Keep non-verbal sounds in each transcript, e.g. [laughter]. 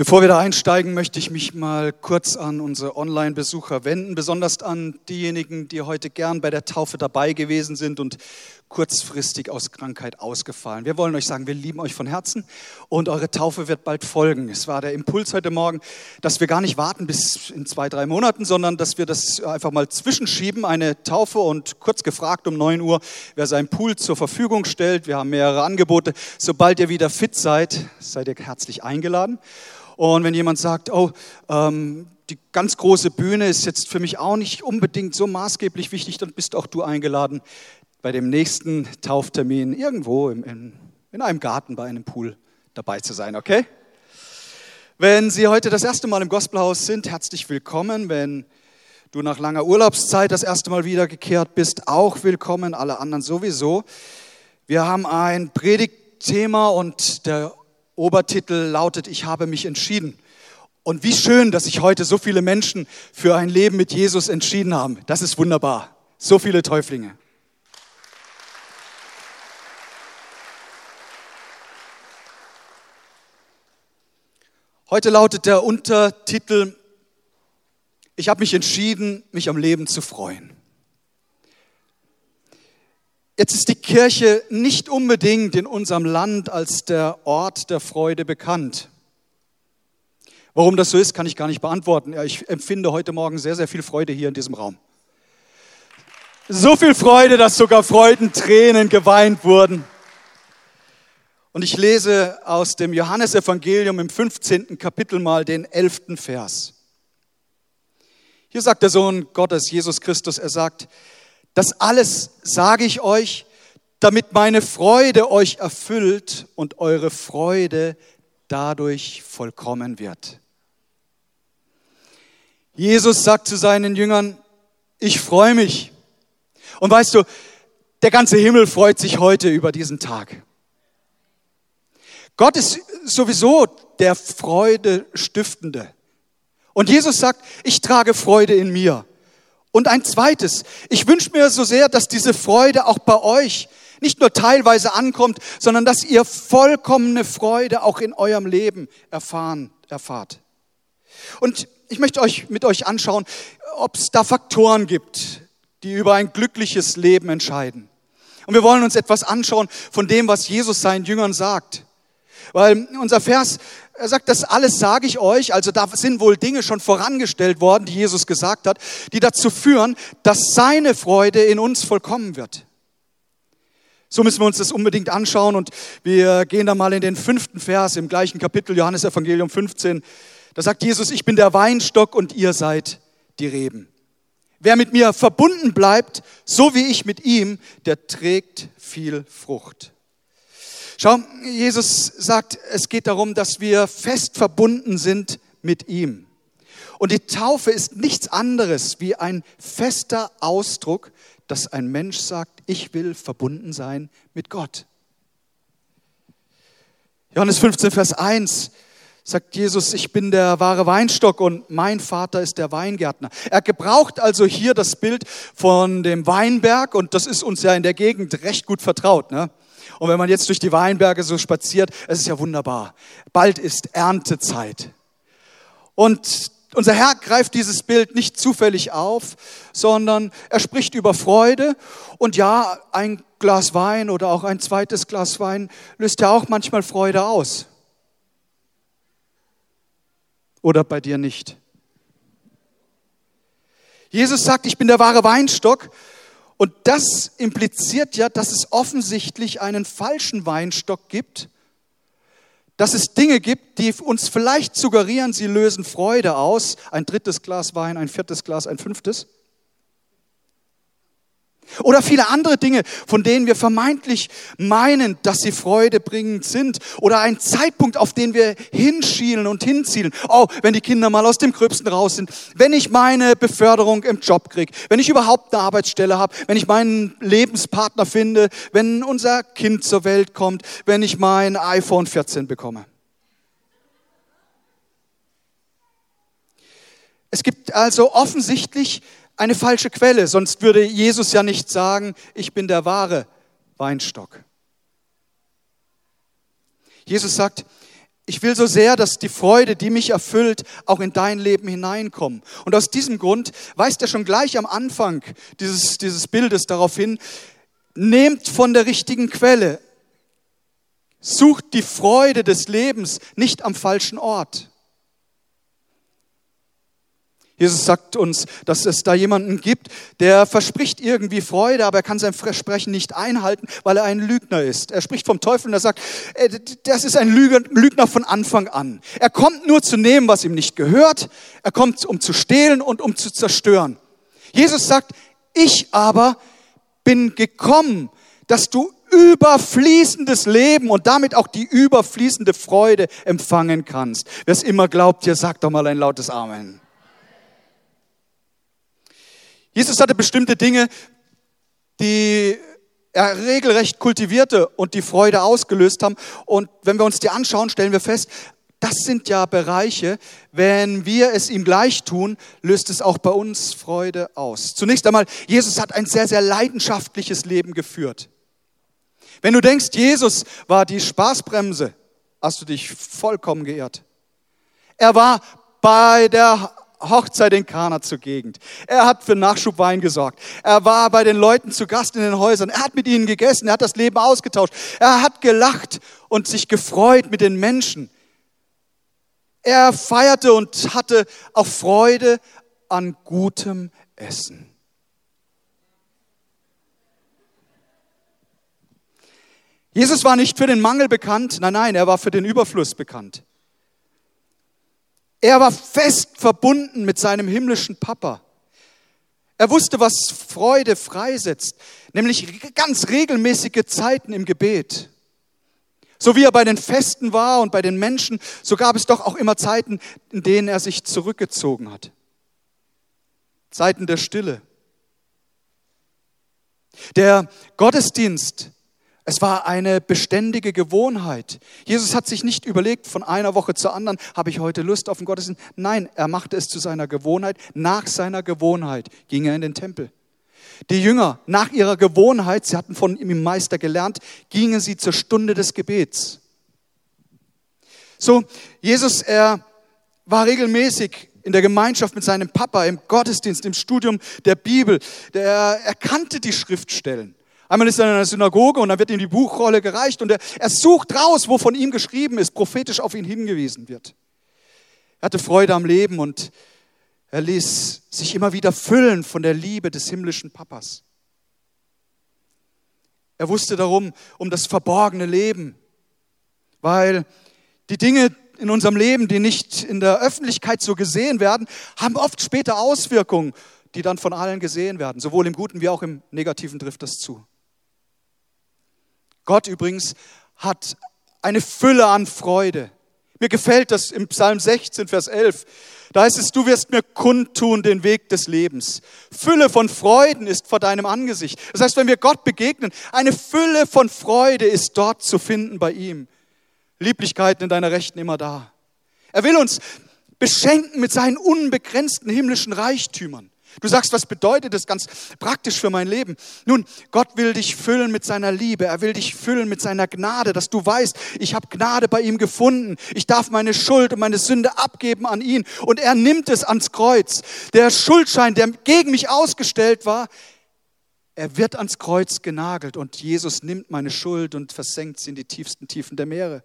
Bevor wir da einsteigen, möchte ich mich mal kurz an unsere Online-Besucher wenden, besonders an diejenigen, die heute gern bei der Taufe dabei gewesen sind und kurzfristig aus Krankheit ausgefallen. Wir wollen euch sagen, wir lieben euch von Herzen und eure Taufe wird bald folgen. Es war der Impuls heute Morgen, dass wir gar nicht warten bis in zwei, drei Monaten, sondern dass wir das einfach mal zwischenschieben, eine Taufe und kurz gefragt um 9 Uhr, wer seinen Pool zur Verfügung stellt. Wir haben mehrere Angebote. Sobald ihr wieder fit seid, seid ihr herzlich eingeladen. Und wenn jemand sagt, oh, ähm, die ganz große Bühne ist jetzt für mich auch nicht unbedingt so maßgeblich wichtig, dann bist auch du eingeladen, bei dem nächsten Tauftermin irgendwo im, in, in einem Garten bei einem Pool dabei zu sein, okay? Wenn Sie heute das erste Mal im Gospelhaus sind, herzlich willkommen. Wenn du nach langer Urlaubszeit das erste Mal wiedergekehrt bist, auch willkommen, alle anderen sowieso. Wir haben ein Predigtthema und der Obertitel lautet, ich habe mich entschieden. Und wie schön, dass sich heute so viele Menschen für ein Leben mit Jesus entschieden haben. Das ist wunderbar. So viele Täuflinge. Heute lautet der Untertitel, ich habe mich entschieden, mich am Leben zu freuen. Jetzt ist die Kirche nicht unbedingt in unserem Land als der Ort der Freude bekannt. Warum das so ist, kann ich gar nicht beantworten. Ich empfinde heute Morgen sehr, sehr viel Freude hier in diesem Raum. So viel Freude, dass sogar Freudentränen geweint wurden. Und ich lese aus dem Johannesevangelium im 15. Kapitel mal den 11. Vers. Hier sagt der Sohn Gottes, Jesus Christus, er sagt, das alles sage ich euch, damit meine Freude euch erfüllt und eure Freude dadurch vollkommen wird. Jesus sagt zu seinen Jüngern, ich freue mich. Und weißt du, der ganze Himmel freut sich heute über diesen Tag. Gott ist sowieso der Freude stiftende. Und Jesus sagt, ich trage Freude in mir. Und ein zweites, ich wünsche mir so sehr, dass diese Freude auch bei euch nicht nur teilweise ankommt, sondern dass ihr vollkommene Freude auch in eurem Leben erfahren, erfahrt. Und ich möchte euch mit euch anschauen, ob es da Faktoren gibt, die über ein glückliches Leben entscheiden. Und wir wollen uns etwas anschauen von dem, was Jesus seinen Jüngern sagt. Weil unser Vers er sagt, das alles sage ich euch, also da sind wohl Dinge schon vorangestellt worden, die Jesus gesagt hat, die dazu führen, dass seine Freude in uns vollkommen wird. So müssen wir uns das unbedingt anschauen und wir gehen da mal in den fünften Vers im gleichen Kapitel Johannes Evangelium 15. Da sagt Jesus, ich bin der Weinstock und ihr seid die Reben. Wer mit mir verbunden bleibt, so wie ich mit ihm, der trägt viel Frucht. Schau, Jesus sagt, es geht darum, dass wir fest verbunden sind mit ihm. Und die Taufe ist nichts anderes wie ein fester Ausdruck, dass ein Mensch sagt, ich will verbunden sein mit Gott. Johannes 15, Vers 1 sagt Jesus, ich bin der wahre Weinstock und mein Vater ist der Weingärtner. Er gebraucht also hier das Bild von dem Weinberg und das ist uns ja in der Gegend recht gut vertraut. Ne? Und wenn man jetzt durch die Weinberge so spaziert, es ist ja wunderbar. Bald ist Erntezeit. Und unser Herr greift dieses Bild nicht zufällig auf, sondern er spricht über Freude. Und ja, ein Glas Wein oder auch ein zweites Glas Wein löst ja auch manchmal Freude aus. Oder bei dir nicht. Jesus sagt, ich bin der wahre Weinstock und das impliziert ja, dass es offensichtlich einen falschen Weinstock gibt, dass es Dinge gibt, die uns vielleicht suggerieren, sie lösen Freude aus. Ein drittes Glas Wein, ein viertes Glas, ein fünftes. Oder viele andere Dinge, von denen wir vermeintlich meinen, dass sie freudebringend sind. Oder ein Zeitpunkt, auf den wir hinschielen und hinzielen. Oh, wenn die Kinder mal aus dem Gröbsten raus sind. Wenn ich meine Beförderung im Job kriege. Wenn ich überhaupt eine Arbeitsstelle habe. Wenn ich meinen Lebenspartner finde. Wenn unser Kind zur Welt kommt. Wenn ich mein iPhone 14 bekomme. Es gibt also offensichtlich eine falsche Quelle, sonst würde Jesus ja nicht sagen, ich bin der wahre Weinstock. Jesus sagt, ich will so sehr, dass die Freude, die mich erfüllt, auch in dein Leben hineinkommt. Und aus diesem Grund weist er schon gleich am Anfang dieses, dieses Bildes darauf hin, nehmt von der richtigen Quelle. Sucht die Freude des Lebens nicht am falschen Ort. Jesus sagt uns, dass es da jemanden gibt, der verspricht irgendwie Freude, aber er kann sein Versprechen nicht einhalten, weil er ein Lügner ist. Er spricht vom Teufel und er sagt, äh, das ist ein Lügner von Anfang an. Er kommt nur zu nehmen, was ihm nicht gehört. Er kommt, um zu stehlen und um zu zerstören. Jesus sagt, ich aber bin gekommen, dass du überfließendes Leben und damit auch die überfließende Freude empfangen kannst. Wer es immer glaubt, hier sagt doch mal ein lautes Amen. Jesus hatte bestimmte Dinge, die er regelrecht kultivierte und die Freude ausgelöst haben. Und wenn wir uns die anschauen, stellen wir fest, das sind ja Bereiche, wenn wir es ihm gleich tun, löst es auch bei uns Freude aus. Zunächst einmal, Jesus hat ein sehr, sehr leidenschaftliches Leben geführt. Wenn du denkst, Jesus war die Spaßbremse, hast du dich vollkommen geirrt. Er war bei der Hochzeit in Kana zur Gegend. Er hat für Nachschubwein gesorgt. Er war bei den Leuten zu Gast in den Häusern. Er hat mit ihnen gegessen. Er hat das Leben ausgetauscht. Er hat gelacht und sich gefreut mit den Menschen. Er feierte und hatte auch Freude an gutem Essen. Jesus war nicht für den Mangel bekannt, nein, nein, er war für den Überfluss bekannt. Er war fest verbunden mit seinem himmlischen Papa. Er wusste, was Freude freisetzt, nämlich ganz regelmäßige Zeiten im Gebet. So wie er bei den Festen war und bei den Menschen, so gab es doch auch immer Zeiten, in denen er sich zurückgezogen hat. Zeiten der Stille. Der Gottesdienst es war eine beständige Gewohnheit. Jesus hat sich nicht überlegt, von einer Woche zur anderen, habe ich heute Lust auf den Gottesdienst? Nein, er machte es zu seiner Gewohnheit. Nach seiner Gewohnheit ging er in den Tempel. Die Jünger, nach ihrer Gewohnheit, sie hatten von ihm im Meister gelernt, gingen sie zur Stunde des Gebets. So, Jesus, er war regelmäßig in der Gemeinschaft mit seinem Papa, im Gottesdienst, im Studium der Bibel. Der, er kannte die Schriftstellen. Einmal ist er in einer Synagoge und dann wird ihm die Buchrolle gereicht und er, er sucht raus, wo von ihm geschrieben ist, prophetisch auf ihn hingewiesen wird. Er hatte Freude am Leben und er ließ sich immer wieder füllen von der Liebe des himmlischen Papas. Er wusste darum, um das verborgene Leben, weil die Dinge in unserem Leben, die nicht in der Öffentlichkeit so gesehen werden, haben oft später Auswirkungen, die dann von allen gesehen werden. Sowohl im Guten wie auch im Negativen trifft das zu. Gott übrigens hat eine Fülle an Freude. Mir gefällt das im Psalm 16, Vers 11. Da heißt es, du wirst mir kundtun den Weg des Lebens. Fülle von Freuden ist vor deinem Angesicht. Das heißt, wenn wir Gott begegnen, eine Fülle von Freude ist dort zu finden bei ihm. Lieblichkeiten in deiner Rechten immer da. Er will uns beschenken mit seinen unbegrenzten himmlischen Reichtümern. Du sagst, was bedeutet das ganz praktisch für mein Leben? Nun, Gott will dich füllen mit seiner Liebe. Er will dich füllen mit seiner Gnade, dass du weißt, ich habe Gnade bei ihm gefunden. Ich darf meine Schuld und meine Sünde abgeben an ihn. Und er nimmt es ans Kreuz. Der Schuldschein, der gegen mich ausgestellt war, er wird ans Kreuz genagelt und Jesus nimmt meine Schuld und versenkt sie in die tiefsten Tiefen der Meere.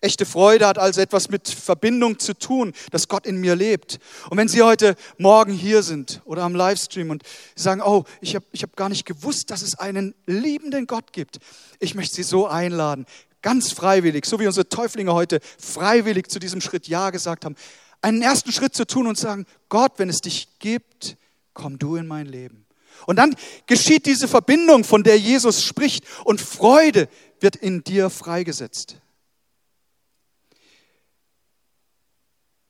Echte Freude hat also etwas mit Verbindung zu tun, dass Gott in mir lebt. Und wenn Sie heute Morgen hier sind oder am Livestream und sagen, oh, ich habe ich hab gar nicht gewusst, dass es einen liebenden Gott gibt, ich möchte Sie so einladen, ganz freiwillig, so wie unsere Täuflinge heute freiwillig zu diesem Schritt Ja gesagt haben, einen ersten Schritt zu tun und sagen, Gott, wenn es dich gibt, komm du in mein Leben. Und dann geschieht diese Verbindung, von der Jesus spricht, und Freude wird in dir freigesetzt.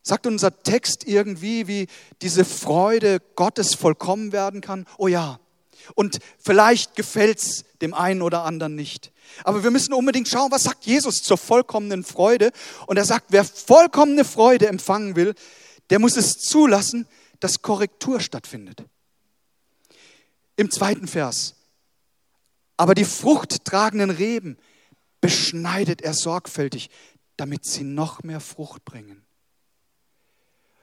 Sagt unser Text irgendwie, wie diese Freude Gottes vollkommen werden kann? Oh ja. Und vielleicht gefällt es dem einen oder anderen nicht. Aber wir müssen unbedingt schauen, was sagt Jesus zur vollkommenen Freude. Und er sagt, wer vollkommene Freude empfangen will, der muss es zulassen, dass Korrektur stattfindet. Im zweiten Vers. Aber die fruchttragenden Reben beschneidet er sorgfältig, damit sie noch mehr Frucht bringen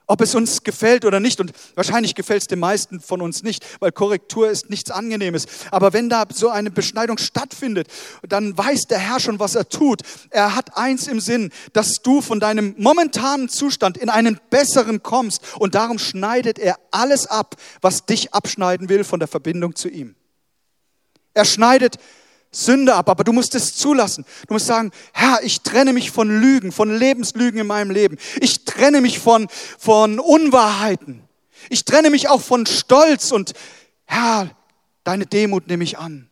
ob es uns gefällt oder nicht. Und wahrscheinlich gefällt es den meisten von uns nicht, weil Korrektur ist nichts Angenehmes. Aber wenn da so eine Beschneidung stattfindet, dann weiß der Herr schon, was er tut. Er hat eins im Sinn, dass du von deinem momentanen Zustand in einen besseren kommst. Und darum schneidet er alles ab, was dich abschneiden will von der Verbindung zu ihm. Er schneidet Sünde ab, aber du musst es zulassen. Du musst sagen, Herr, ich trenne mich von Lügen, von Lebenslügen in meinem Leben. Ich trenne mich von, von Unwahrheiten. Ich trenne mich auch von Stolz und Herr, deine Demut nehme ich an.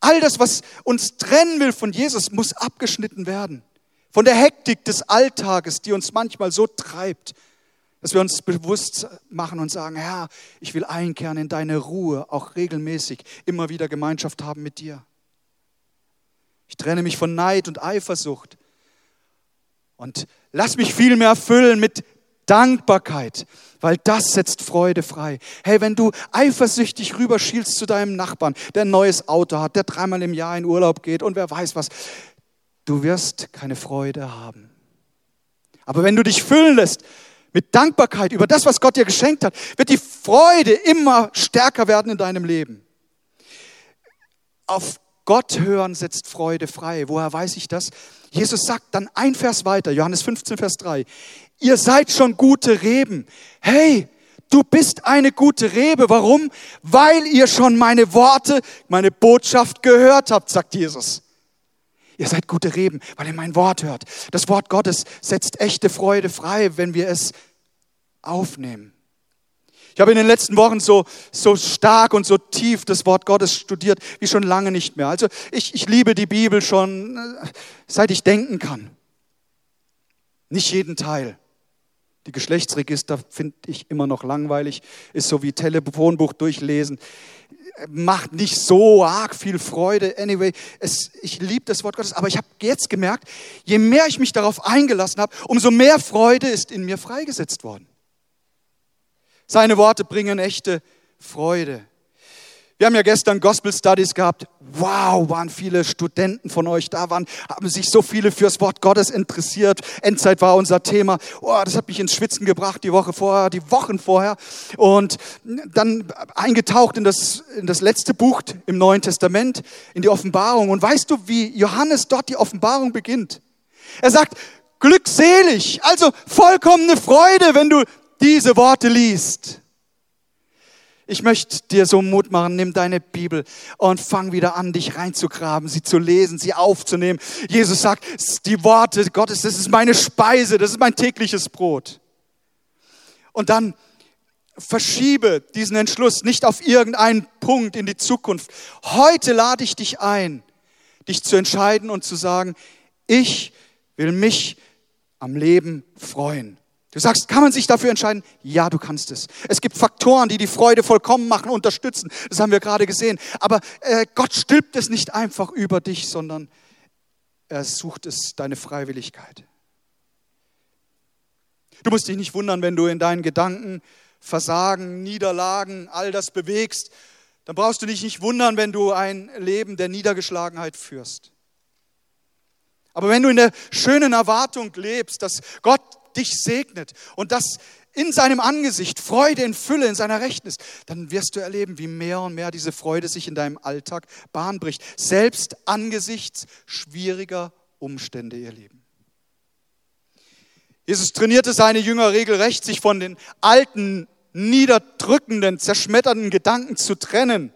All das, was uns trennen will von Jesus, muss abgeschnitten werden. Von der Hektik des Alltages, die uns manchmal so treibt, dass wir uns bewusst machen und sagen, Herr, ich will einkehren in deine Ruhe, auch regelmäßig, immer wieder Gemeinschaft haben mit dir. Ich trenne mich von Neid und Eifersucht und lass mich viel mehr füllen mit Dankbarkeit, weil das setzt Freude frei. Hey, wenn du eifersüchtig rüberschielst zu deinem Nachbarn, der ein neues Auto hat, der dreimal im Jahr in Urlaub geht und wer weiß was, du wirst keine Freude haben. Aber wenn du dich füllen lässt mit Dankbarkeit über das, was Gott dir geschenkt hat, wird die Freude immer stärker werden in deinem Leben. Auf Gott hören setzt Freude frei. Woher weiß ich das? Jesus sagt dann ein Vers weiter, Johannes 15, Vers 3. Ihr seid schon gute Reben. Hey, du bist eine gute Rebe. Warum? Weil ihr schon meine Worte, meine Botschaft gehört habt, sagt Jesus. Ihr seid gute Reben, weil ihr mein Wort hört. Das Wort Gottes setzt echte Freude frei, wenn wir es aufnehmen. Ich habe in den letzten Wochen so, so stark und so tief das Wort Gottes studiert wie schon lange nicht mehr. Also ich, ich liebe die Bibel schon, äh, seit ich denken kann. Nicht jeden Teil. Die Geschlechtsregister finde ich immer noch langweilig, ist so wie Telefonbuch durchlesen macht nicht so arg viel Freude. Anyway, es, ich liebe das Wort Gottes, aber ich habe jetzt gemerkt, je mehr ich mich darauf eingelassen habe, umso mehr Freude ist in mir freigesetzt worden. Seine Worte bringen echte Freude. Wir haben ja gestern Gospel Studies gehabt. Wow, waren viele Studenten von euch da, waren, haben sich so viele fürs Wort Gottes interessiert. Endzeit war unser Thema. Oh, das hat mich ins Schwitzen gebracht, die Woche vorher, die Wochen vorher. Und dann eingetaucht in das, in das letzte Buch im Neuen Testament, in die Offenbarung. Und weißt du, wie Johannes dort die Offenbarung beginnt? Er sagt, glückselig, also vollkommene Freude, wenn du diese Worte liest. Ich möchte dir so Mut machen, nimm deine Bibel und fang wieder an, dich reinzugraben, sie zu lesen, sie aufzunehmen. Jesus sagt, die Worte Gottes, das ist meine Speise, das ist mein tägliches Brot. Und dann verschiebe diesen Entschluss nicht auf irgendeinen Punkt in die Zukunft. Heute lade ich dich ein, dich zu entscheiden und zu sagen, ich will mich am Leben freuen. Du sagst, kann man sich dafür entscheiden? Ja, du kannst es. Es gibt Faktoren, die die Freude vollkommen machen, unterstützen. Das haben wir gerade gesehen. Aber äh, Gott stülpt es nicht einfach über dich, sondern er sucht es, deine Freiwilligkeit. Du musst dich nicht wundern, wenn du in deinen Gedanken Versagen, Niederlagen, all das bewegst. Dann brauchst du dich nicht wundern, wenn du ein Leben der Niedergeschlagenheit führst. Aber wenn du in der schönen Erwartung lebst, dass Gott dich segnet und dass in seinem Angesicht Freude in Fülle in seiner Rechten ist, dann wirst du erleben, wie mehr und mehr diese Freude sich in deinem Alltag Bahn bricht, selbst angesichts schwieriger Umstände, ihr Leben. Jesus trainierte seine Jünger regelrecht, sich von den alten, niederdrückenden, zerschmetternden Gedanken zu trennen.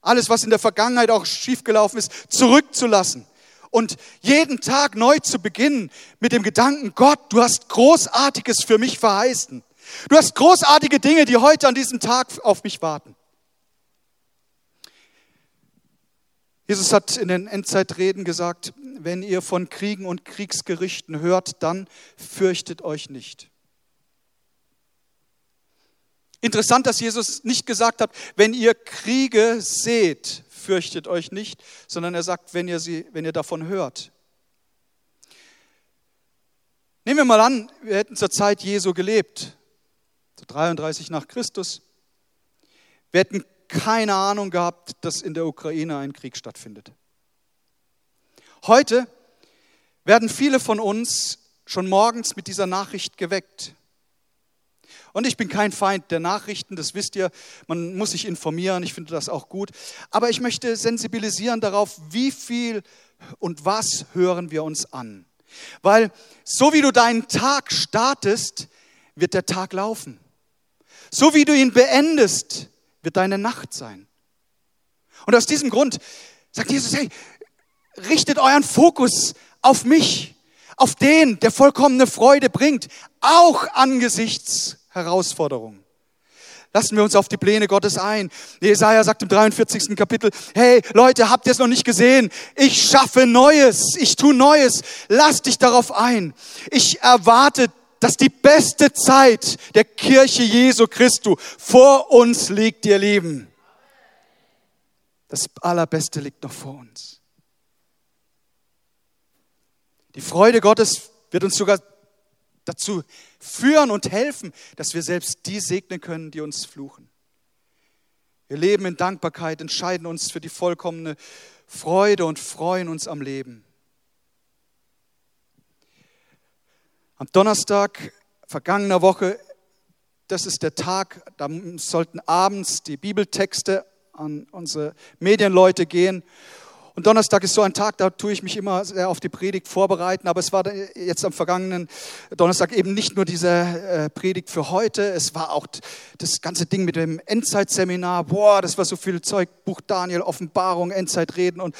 Alles, was in der Vergangenheit auch schiefgelaufen ist, zurückzulassen und jeden Tag neu zu beginnen mit dem Gedanken, Gott, du hast Großartiges für mich verheißen. Du hast großartige Dinge, die heute an diesem Tag auf mich warten. Jesus hat in den Endzeitreden gesagt, wenn ihr von Kriegen und Kriegsgerichten hört, dann fürchtet euch nicht. Interessant, dass Jesus nicht gesagt hat, wenn ihr Kriege seht, fürchtet euch nicht, sondern er sagt, wenn ihr, sie, wenn ihr davon hört. Nehmen wir mal an, wir hätten zur Zeit Jesu gelebt, so 33 nach Christus. Wir hätten keine Ahnung gehabt, dass in der Ukraine ein Krieg stattfindet. Heute werden viele von uns schon morgens mit dieser Nachricht geweckt. Und ich bin kein Feind der Nachrichten, das wisst ihr, man muss sich informieren, ich finde das auch gut. Aber ich möchte sensibilisieren darauf, wie viel und was hören wir uns an. Weil so wie du deinen Tag startest, wird der Tag laufen. So wie du ihn beendest, wird deine Nacht sein. Und aus diesem Grund sagt Jesus, hey, richtet euren Fokus auf mich, auf den, der vollkommene Freude bringt, auch angesichts Herausforderungen. Lassen wir uns auf die Pläne Gottes ein. Jesaja sagt im 43. Kapitel, hey Leute, habt ihr es noch nicht gesehen? Ich schaffe Neues, ich tue Neues. Lass dich darauf ein. Ich erwarte, dass die beste Zeit der Kirche Jesu Christu vor uns liegt, ihr Lieben. Das Allerbeste liegt noch vor uns. Die Freude Gottes wird uns sogar dazu führen und helfen, dass wir selbst die segnen können, die uns fluchen. Wir leben in Dankbarkeit, entscheiden uns für die vollkommene Freude und freuen uns am Leben. Am Donnerstag vergangener Woche, das ist der Tag, da sollten abends die Bibeltexte an unsere Medienleute gehen. Und Donnerstag ist so ein Tag, da tue ich mich immer sehr auf die Predigt vorbereiten. Aber es war jetzt am vergangenen Donnerstag eben nicht nur diese äh, Predigt für heute. Es war auch das ganze Ding mit dem Endzeit-Seminar. Boah, das war so viel Zeug. Buch Daniel, Offenbarung, Endzeitreden. Und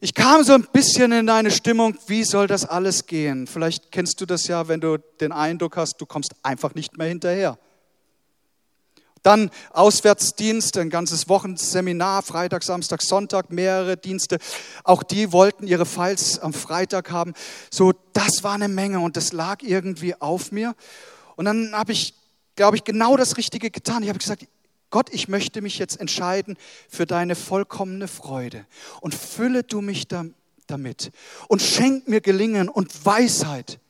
ich kam so ein bisschen in eine Stimmung, wie soll das alles gehen? Vielleicht kennst du das ja, wenn du den Eindruck hast, du kommst einfach nicht mehr hinterher. Dann Auswärtsdienst, ein ganzes Wochenseminar, Freitag, Samstag, Sonntag, mehrere Dienste. Auch die wollten ihre Files am Freitag haben. So, das war eine Menge und das lag irgendwie auf mir. Und dann habe ich, glaube ich, genau das Richtige getan. Ich habe gesagt, Gott, ich möchte mich jetzt entscheiden für deine vollkommene Freude und fülle du mich damit und schenk mir Gelingen und Weisheit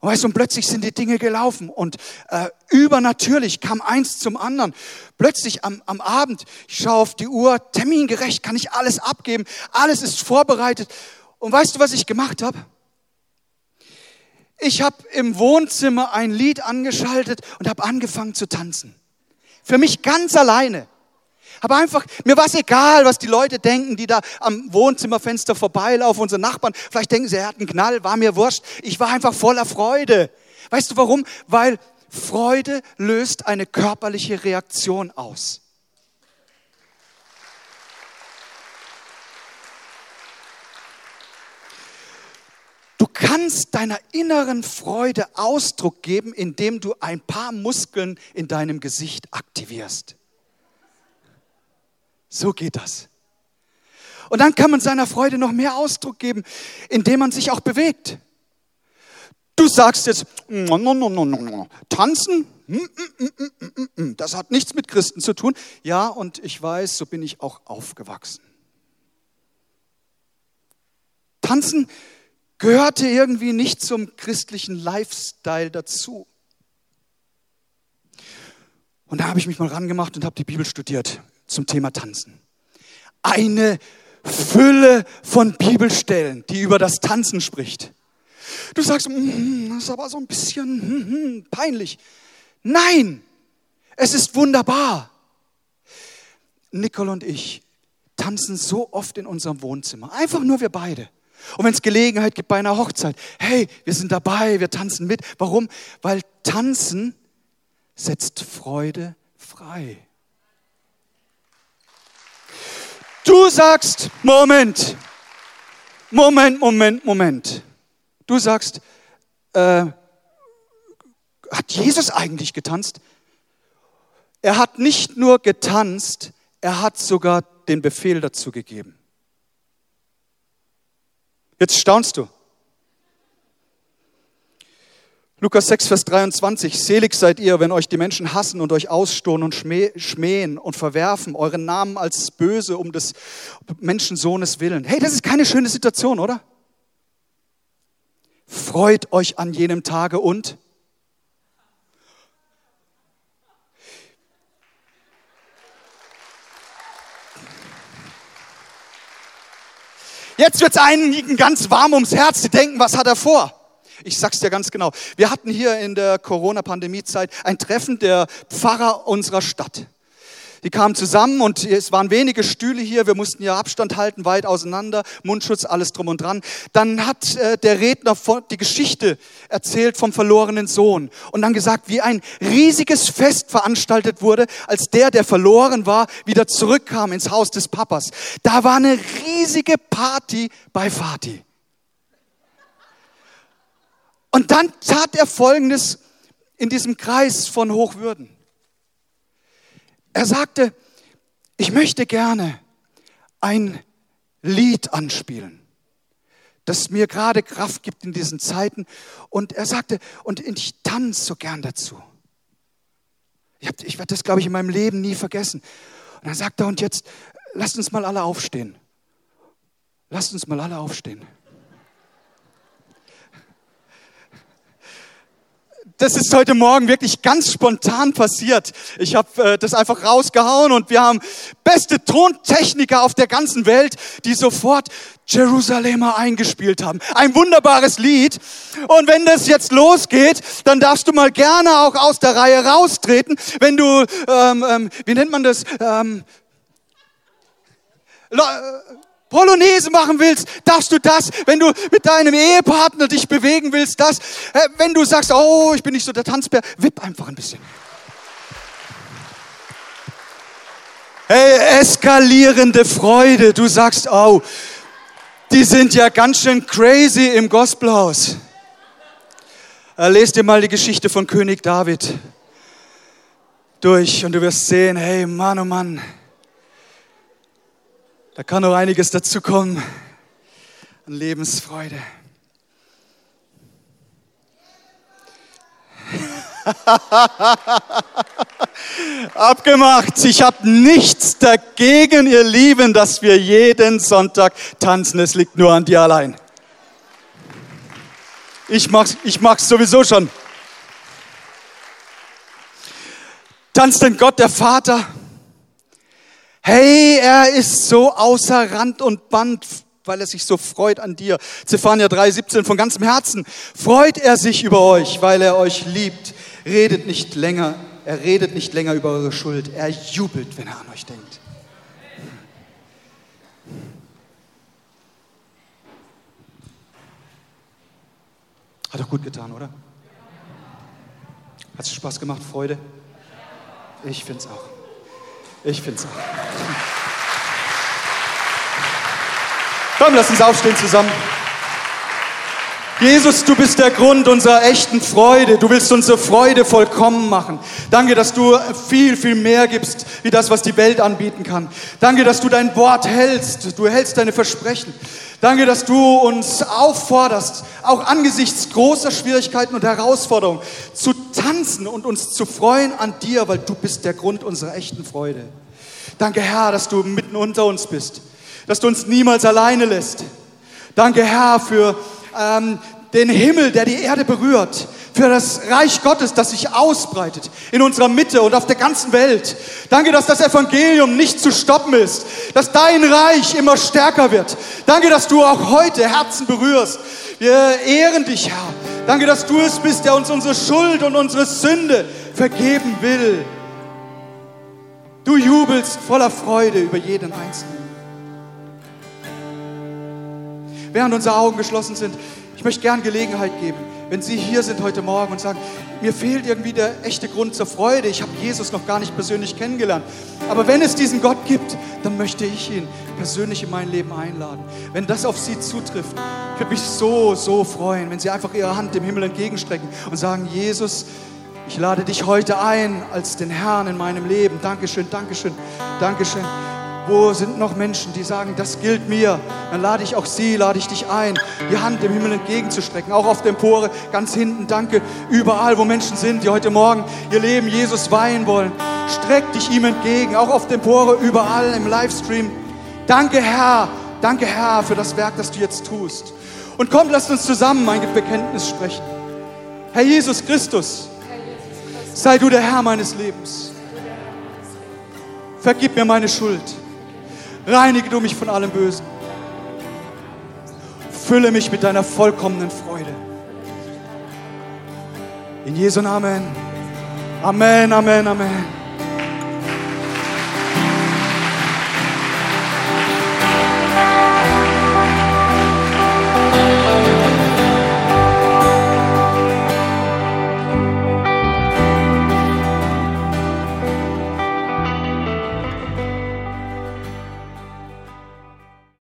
und weißt du, und plötzlich sind die Dinge gelaufen und äh, übernatürlich kam eins zum anderen. Plötzlich am, am Abend, ich schaue auf die Uhr, termingerecht, kann ich alles abgeben, alles ist vorbereitet. Und weißt du, was ich gemacht habe? Ich habe im Wohnzimmer ein Lied angeschaltet und habe angefangen zu tanzen. Für mich ganz alleine. Aber einfach, mir war es egal, was die Leute denken, die da am Wohnzimmerfenster vorbeilaufen, unsere Nachbarn. Vielleicht denken sie, er hat einen Knall, war mir wurscht. Ich war einfach voller Freude. Weißt du warum? Weil Freude löst eine körperliche Reaktion aus. Du kannst deiner inneren Freude Ausdruck geben, indem du ein paar Muskeln in deinem Gesicht aktivierst. So geht das. Und dann kann man seiner Freude noch mehr Ausdruck geben, indem man sich auch bewegt. Du sagst jetzt, tanzen, hm, hm, hm, das hat nichts mit Christen zu tun. Ja, und ich weiß, so bin ich auch aufgewachsen. Tanzen gehörte irgendwie nicht zum christlichen Lifestyle dazu. Und da habe ich mich mal rangemacht und habe die Bibel studiert zum Thema Tanzen. Eine Fülle von Bibelstellen, die über das Tanzen spricht. Du sagst, mm, das ist aber so ein bisschen mm, mm, peinlich. Nein, es ist wunderbar. Nicole und ich tanzen so oft in unserem Wohnzimmer. Einfach nur wir beide. Und wenn es Gelegenheit gibt bei einer Hochzeit, hey, wir sind dabei, wir tanzen mit. Warum? Weil tanzen setzt Freude frei. Du sagst, Moment, Moment, Moment, Moment. Du sagst, äh, hat Jesus eigentlich getanzt? Er hat nicht nur getanzt, er hat sogar den Befehl dazu gegeben. Jetzt staunst du. Lukas 6, Vers 23. Selig seid ihr, wenn euch die Menschen hassen und euch ausstohlen und schmähen und verwerfen, euren Namen als böse um des Menschensohnes willen. Hey, das ist keine schöne Situation, oder? Freut euch an jenem Tage und Jetzt wird es einigen ganz warm ums Herz. Sie denken, was hat er vor? Ich sag's dir ganz genau. Wir hatten hier in der Corona-Pandemie-Zeit ein Treffen der Pfarrer unserer Stadt. Die kamen zusammen und es waren wenige Stühle hier. Wir mussten ja Abstand halten, weit auseinander, Mundschutz, alles drum und dran. Dann hat äh, der Redner die Geschichte erzählt vom verlorenen Sohn und dann gesagt, wie ein riesiges Fest veranstaltet wurde, als der, der verloren war, wieder zurückkam ins Haus des Papas. Da war eine riesige Party bei Vati. Und dann tat er Folgendes in diesem Kreis von Hochwürden. Er sagte, ich möchte gerne ein Lied anspielen, das mir gerade Kraft gibt in diesen Zeiten. Und er sagte, und ich tanze so gern dazu. Ich, ich werde das, glaube ich, in meinem Leben nie vergessen. Und dann sagt er, und jetzt lasst uns mal alle aufstehen. Lasst uns mal alle aufstehen. Das ist heute Morgen wirklich ganz spontan passiert. Ich habe äh, das einfach rausgehauen und wir haben beste Tontechniker auf der ganzen Welt, die sofort Jerusalemer eingespielt haben. Ein wunderbares Lied. Und wenn das jetzt losgeht, dann darfst du mal gerne auch aus der Reihe raustreten. Wenn du, ähm, ähm, wie nennt man das? Ähm, äh, Polonaise machen willst, darfst du das. Wenn du mit deinem Ehepartner dich bewegen willst, das. Wenn du sagst, oh, ich bin nicht so der Tanzbär, wipp einfach ein bisschen. Hey, eskalierende Freude. Du sagst, oh, die sind ja ganz schön crazy im Gospelhaus. Äh, lest dir mal die Geschichte von König David durch und du wirst sehen, hey, Mann, oh Mann, da kann noch einiges dazukommen an Lebensfreude. [laughs] Abgemacht. Ich habe nichts dagegen, ihr Lieben, dass wir jeden Sonntag tanzen. Es liegt nur an dir allein. Ich mach's, ich mach's sowieso schon. Tanzt denn Gott, der Vater? Hey, er ist so außer Rand und Band, weil er sich so freut an dir. Zephania 3,17 von ganzem Herzen freut er sich über euch, weil er euch liebt. Redet nicht länger, er redet nicht länger über eure Schuld. Er jubelt, wenn er an euch denkt. Hat doch gut getan, oder? Hat es Spaß gemacht, Freude? Ich finde es auch. Ich finde es auch. Komm, lass uns aufstehen zusammen. Jesus, du bist der Grund unserer echten Freude. Du willst unsere Freude vollkommen machen. Danke, dass du viel, viel mehr gibst, wie das, was die Welt anbieten kann. Danke, dass du dein Wort hältst. Du hältst deine Versprechen. Danke, dass du uns aufforderst, auch angesichts großer Schwierigkeiten und Herausforderungen zu tanzen und uns zu freuen an dir, weil du bist der Grund unserer echten Freude. Danke, Herr, dass du mitten unter uns bist, dass du uns niemals alleine lässt. Danke, Herr, für ähm, den Himmel, der die Erde berührt, für das Reich Gottes, das sich ausbreitet in unserer Mitte und auf der ganzen Welt. Danke, dass das Evangelium nicht zu stoppen ist, dass dein Reich immer stärker wird. Danke, dass du auch heute Herzen berührst. Wir ehren dich, Herr. Danke, dass du es bist, der uns unsere Schuld und unsere Sünde vergeben will. Du jubelst voller Freude über jeden Einzelnen. während unsere Augen geschlossen sind, ich möchte gern Gelegenheit geben, wenn Sie hier sind heute Morgen und sagen, mir fehlt irgendwie der echte Grund zur Freude, ich habe Jesus noch gar nicht persönlich kennengelernt. Aber wenn es diesen Gott gibt, dann möchte ich ihn persönlich in mein Leben einladen. Wenn das auf Sie zutrifft, würde mich so, so freuen, wenn Sie einfach Ihre Hand dem Himmel entgegenstrecken und sagen, Jesus, ich lade dich heute ein als den Herrn in meinem Leben. Dankeschön, Dankeschön, Dankeschön. Wo sind noch Menschen, die sagen, das gilt mir? Dann lade ich auch sie, lade ich dich ein, die Hand dem Himmel entgegenzustrecken. Auch auf der Empore, ganz hinten, danke. Überall, wo Menschen sind, die heute Morgen ihr Leben Jesus weihen wollen. Streck dich ihm entgegen, auch auf der Empore, überall im Livestream. Danke, Herr, danke, Herr, für das Werk, das du jetzt tust. Und komm, lasst uns zusammen ein Bekenntnis sprechen. Herr Jesus Christus, sei du der Herr meines Lebens. Vergib mir meine Schuld. Reinige du mich von allem Bösen. Erfülle mich mit deiner vollkommenen Freude. In Jesu Namen. Amen, Amen, Amen.